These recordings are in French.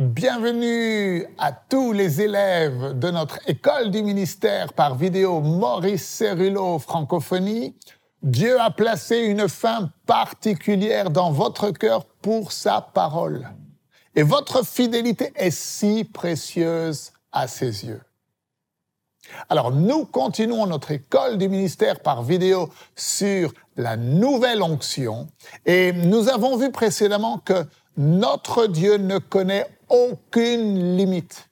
Bienvenue à tous les élèves de notre école du ministère par vidéo Maurice Cerullo Francophonie. Dieu a placé une fin particulière dans votre cœur pour sa parole. Et votre fidélité est si précieuse à ses yeux. Alors, nous continuons notre école du ministère par vidéo sur la nouvelle onction et nous avons vu précédemment que notre Dieu ne connaît aucune limite.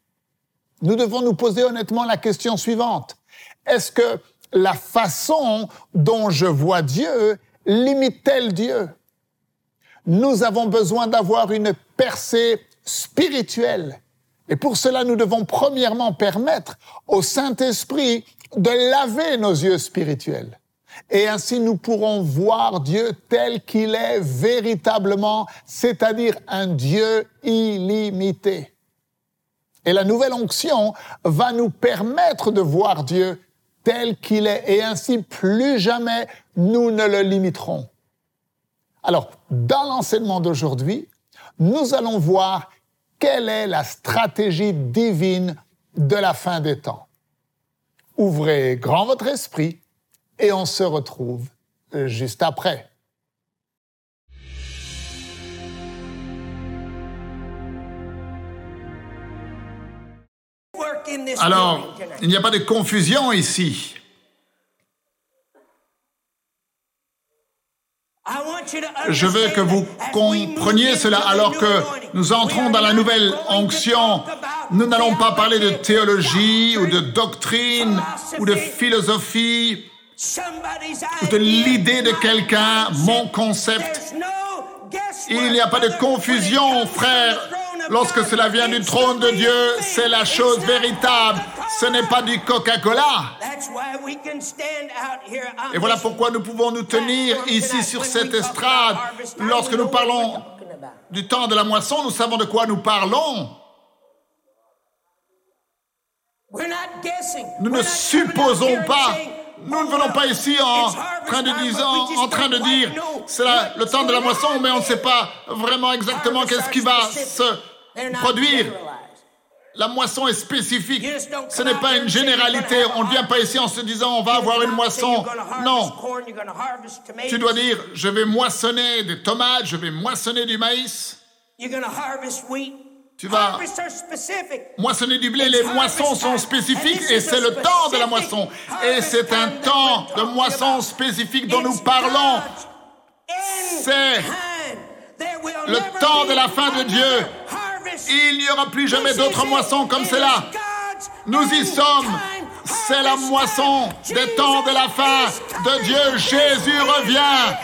Nous devons nous poser honnêtement la question suivante. Est-ce que la façon dont je vois Dieu limite-t-elle Dieu? Nous avons besoin d'avoir une percée spirituelle. Et pour cela, nous devons premièrement permettre au Saint-Esprit de laver nos yeux spirituels. Et ainsi nous pourrons voir Dieu tel qu'il est véritablement, c'est-à-dire un Dieu illimité. Et la nouvelle onction va nous permettre de voir Dieu tel qu'il est, et ainsi plus jamais nous ne le limiterons. Alors, dans l'enseignement d'aujourd'hui, nous allons voir quelle est la stratégie divine de la fin des temps. Ouvrez grand votre esprit et on se retrouve euh, juste après. Alors, il n'y a pas de confusion ici. Je veux que vous compreniez cela alors que nous entrons dans la nouvelle onction. Nous n'allons pas parler de théologie ou de doctrine ou de philosophie de l'idée de quelqu'un, mon concept. Il n'y a pas de confusion, frère. Lorsque cela vient du trône de Dieu, c'est la chose véritable. Ce n'est pas du Coca-Cola. Et voilà pourquoi nous pouvons nous tenir ici sur cette estrade. Lorsque nous parlons du temps de la moisson, nous savons de quoi nous parlons. Nous ne supposons pas nous ne venons pas ici en train de dire, en, train de dire c'est le temps de la moisson, mais on ne sait pas vraiment exactement qu'est-ce qui va se produire. La moisson est spécifique. Ce n'est pas une généralité. On ne vient pas ici en se disant on va avoir une moisson. Non. Tu dois dire je vais moissonner des tomates, je vais moissonner du maïs. Tu vas moissonner du blé. Les moissons sont spécifiques et c'est le temps de la moisson. Et c'est un temps de moisson spécifique dont nous parlons. C'est le temps de la fin de Dieu. Il n'y aura plus jamais d'autre moisson comme cela. Nous y sommes. C'est la moisson des temps de la fin de Dieu. Jésus revient.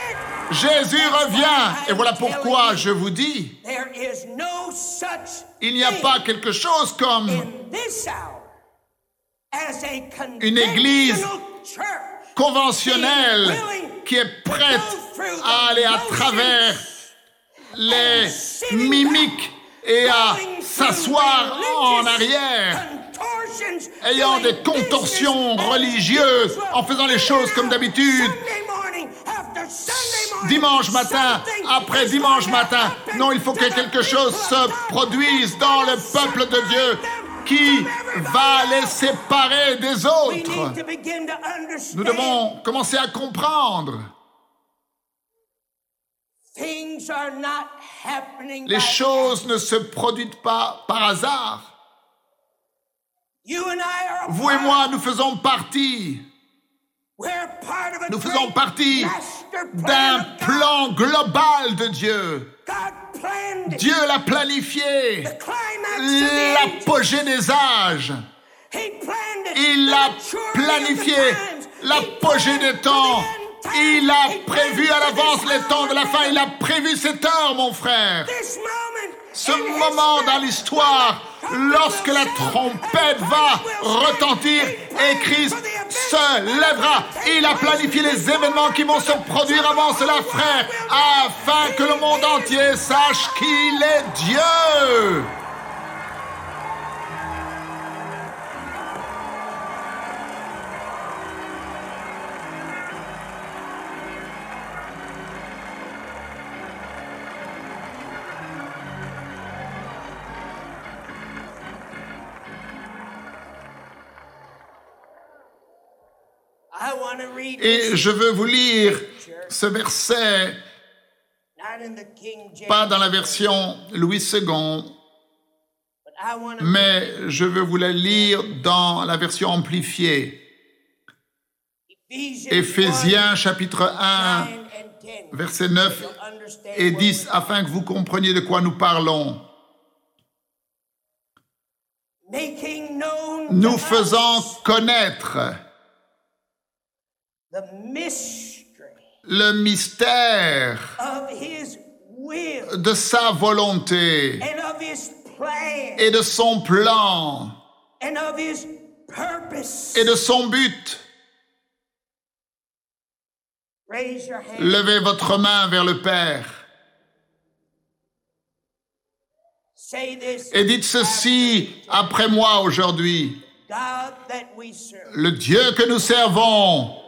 Jésus revient. Et voilà pourquoi je vous dis, il n'y a pas quelque chose comme une église conventionnelle qui est prête à aller à travers les mimiques et à s'asseoir en arrière, ayant des contorsions religieuses, en faisant les choses comme d'habitude, dimanche matin, après dimanche matin. Non, il faut que quelque chose se produise dans le peuple de Dieu qui va les séparer des autres. Nous devons commencer à comprendre. Les choses ne se produisent pas par hasard. Vous et moi, nous faisons partie nous faisons partie d'un plan global de Dieu. Dieu l'a planifié. L'apogée des âges. Il l'a planifié. L'apogée des temps. Il a prévu à l'avance les temps de la fin. Il a prévu cette heure, mon frère. Ce moment dans l'histoire, lorsque la trompette va retentir et Christ se lèvera. Il a planifié les événements qui vont se produire avant cela, frère, afin que le monde entier sache qu'il est Dieu. Et je veux vous lire ce verset, pas dans la version Louis II, mais je veux vous la lire dans la version amplifiée. Éphésiens chapitre 1, versets 9 et 10, afin que vous compreniez de quoi nous parlons. Nous faisons connaître le mystère de sa volonté et de son plan et de son but. Levez votre main vers le Père. Et dites ceci après moi aujourd'hui. Le Dieu que nous servons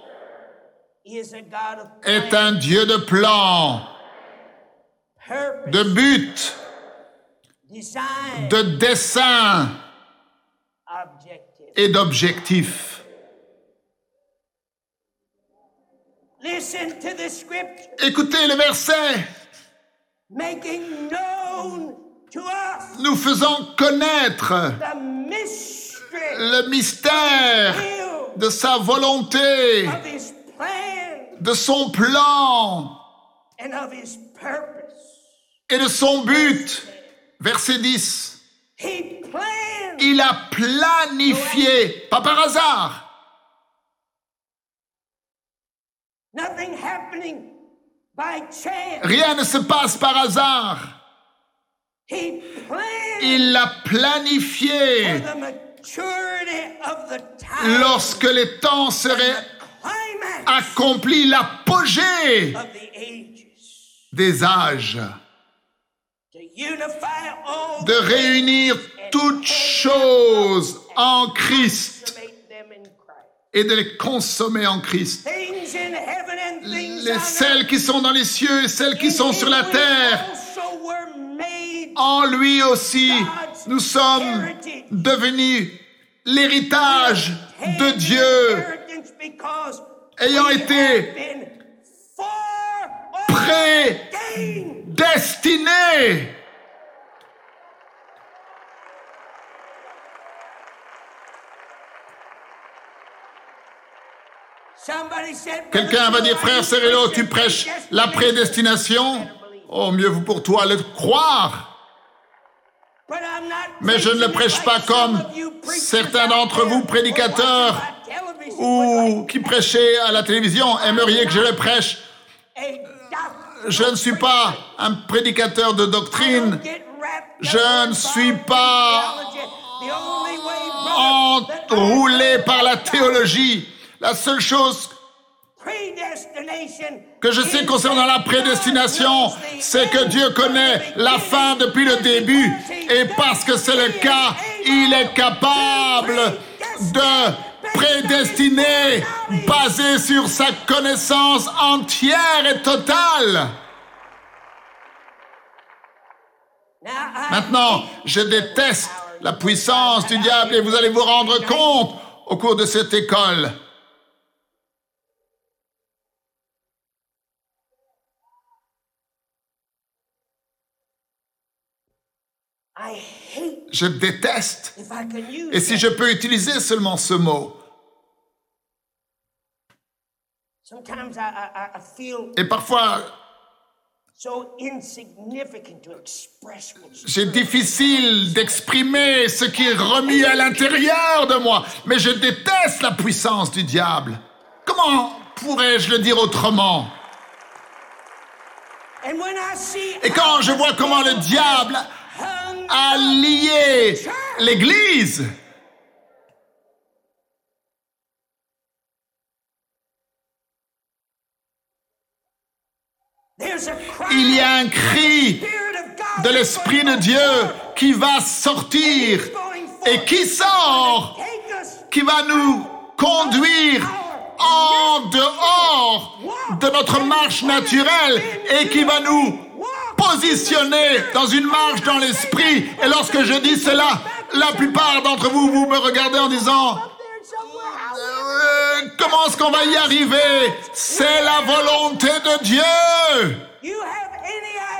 est un Dieu de plan, de but, de dessein et d'objectif. Écoutez le verset. Nous faisons connaître le mystère de sa volonté, de son plan et de son but. Verset 10. Il a planifié, pas par hasard. Rien ne se passe par hasard. Il l'a planifié lorsque les temps seraient accomplis, l'apogée des âges, de réunir toutes choses en Christ. et de les consommer en Christ. Les, celles qui sont dans les cieux et celles qui sont sur la terre. en lui aussi, nous sommes devenus l'héritage de Dieu, ayant été prédestinés. Quelqu'un va dire, frère Cérélo, tu prêches la prédestination. Oh, mieux vous pour toi le croire. Mais je ne le prêche pas comme certains d'entre vous, prédicateurs, ou qui prêchaient à la télévision, aimeriez que je le prêche? Je ne suis pas un prédicateur de doctrine. Je ne suis pas enroulé par la théologie. La seule chose que je sais concernant la prédestination, c'est que Dieu connaît la fin depuis le début. Et parce que c'est le cas, il est capable de prédestiner basé sur sa connaissance entière et totale. Maintenant, je déteste la puissance du diable et vous allez vous rendre compte au cours de cette école Je déteste. Et si je peux utiliser seulement ce mot. Et parfois, c'est difficile d'exprimer ce qui est remis à l'intérieur de moi, mais je déteste la puissance du diable. Comment pourrais-je le dire autrement? Et quand je vois comment le diable à lier l'Église. Il y a un cri de l'Esprit de Dieu qui va sortir et qui sort, qui va nous conduire en dehors de notre marche naturelle et qui va nous positionné dans une marche dans l'esprit. Et lorsque je dis cela, la plupart d'entre vous, vous me regardez en disant, euh, Comment est-ce qu'on va y arriver? C'est la volonté de Dieu.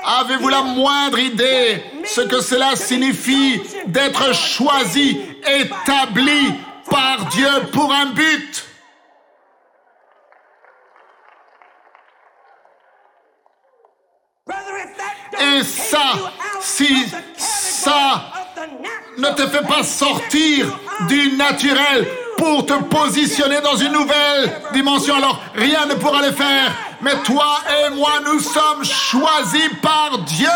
Avez-vous la moindre idée ce que cela signifie d'être choisi, établi par Dieu pour un but? Et ça, si ça ne te fait pas sortir du naturel pour te positionner dans une nouvelle dimension, alors rien ne pourra le faire. Mais toi et moi, nous sommes choisis par Dieu.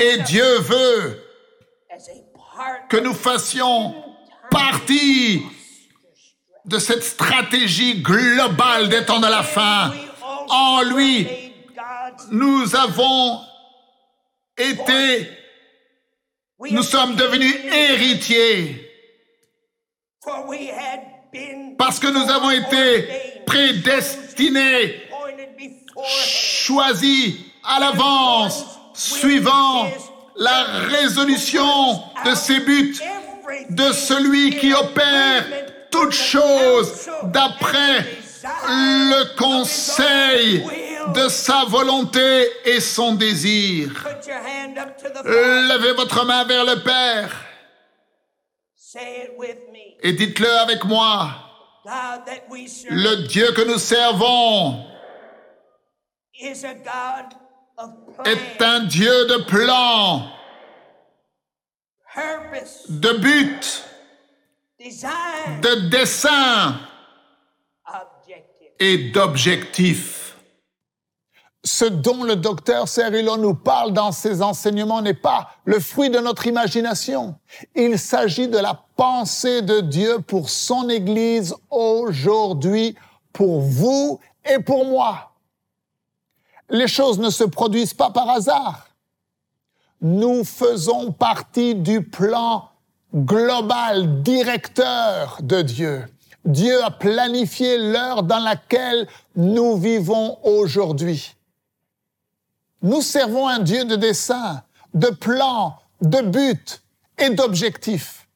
Et Dieu veut que nous fassions partie de cette stratégie globale des temps de la fin. En lui, nous avons été, nous sommes devenus héritiers. Parce que nous avons été prédestinés, choisis à l'avance, suivant la résolution de ses buts, de celui qui opère toutes choses d'après le conseil de sa volonté et son désir. Levez votre main vers le Père et dites-le avec moi. Le Dieu que nous servons est un Dieu de plan, de but, de dessein et d'objectif. Ce dont le docteur Cerullo nous parle dans ses enseignements n'est pas le fruit de notre imagination. Il s'agit de la pensée de Dieu pour son Église aujourd'hui, pour vous et pour moi. Les choses ne se produisent pas par hasard. Nous faisons partie du plan global, directeur de Dieu. Dieu a planifié l'heure dans laquelle nous vivons aujourd'hui. Nous servons un Dieu de dessein, de plan, de but et d'objectif.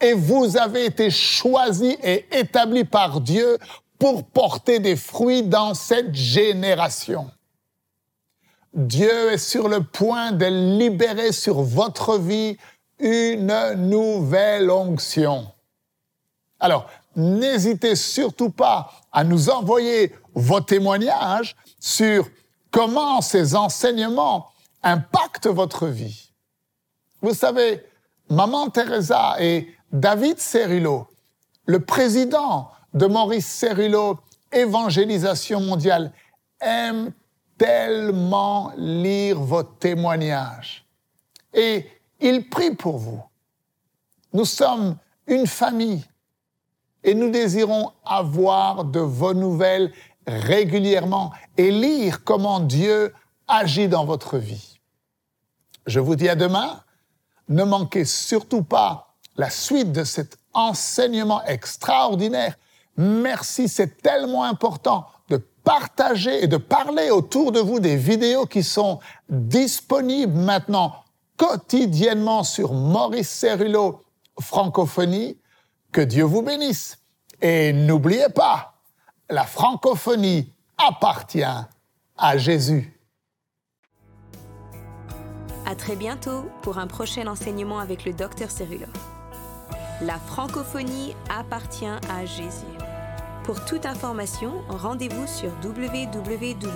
Et vous avez été choisis et établis par Dieu pour porter des fruits dans cette génération. Dieu est sur le point de libérer sur votre vie une nouvelle onction. Alors, n'hésitez surtout pas à nous envoyer vos témoignages sur comment ces enseignements impactent votre vie. Vous savez, Maman Teresa et David Cerullo, le président de Maurice Cerullo Évangélisation mondiale, aiment tellement lire vos témoignages. Et il prie pour vous. Nous sommes une famille et nous désirons avoir de vos nouvelles régulièrement et lire comment Dieu agit dans votre vie. Je vous dis à demain. Ne manquez surtout pas la suite de cet enseignement extraordinaire. Merci, c'est tellement important de partager et de parler autour de vous des vidéos qui sont disponibles maintenant quotidiennement sur Maurice Cerullo Francophonie. Que Dieu vous bénisse. Et n'oubliez pas, la francophonie appartient à Jésus. À très bientôt pour un prochain enseignement avec le docteur Cerullo. La francophonie appartient à Jésus. Pour toute information, rendez-vous sur www.mcwe.fr.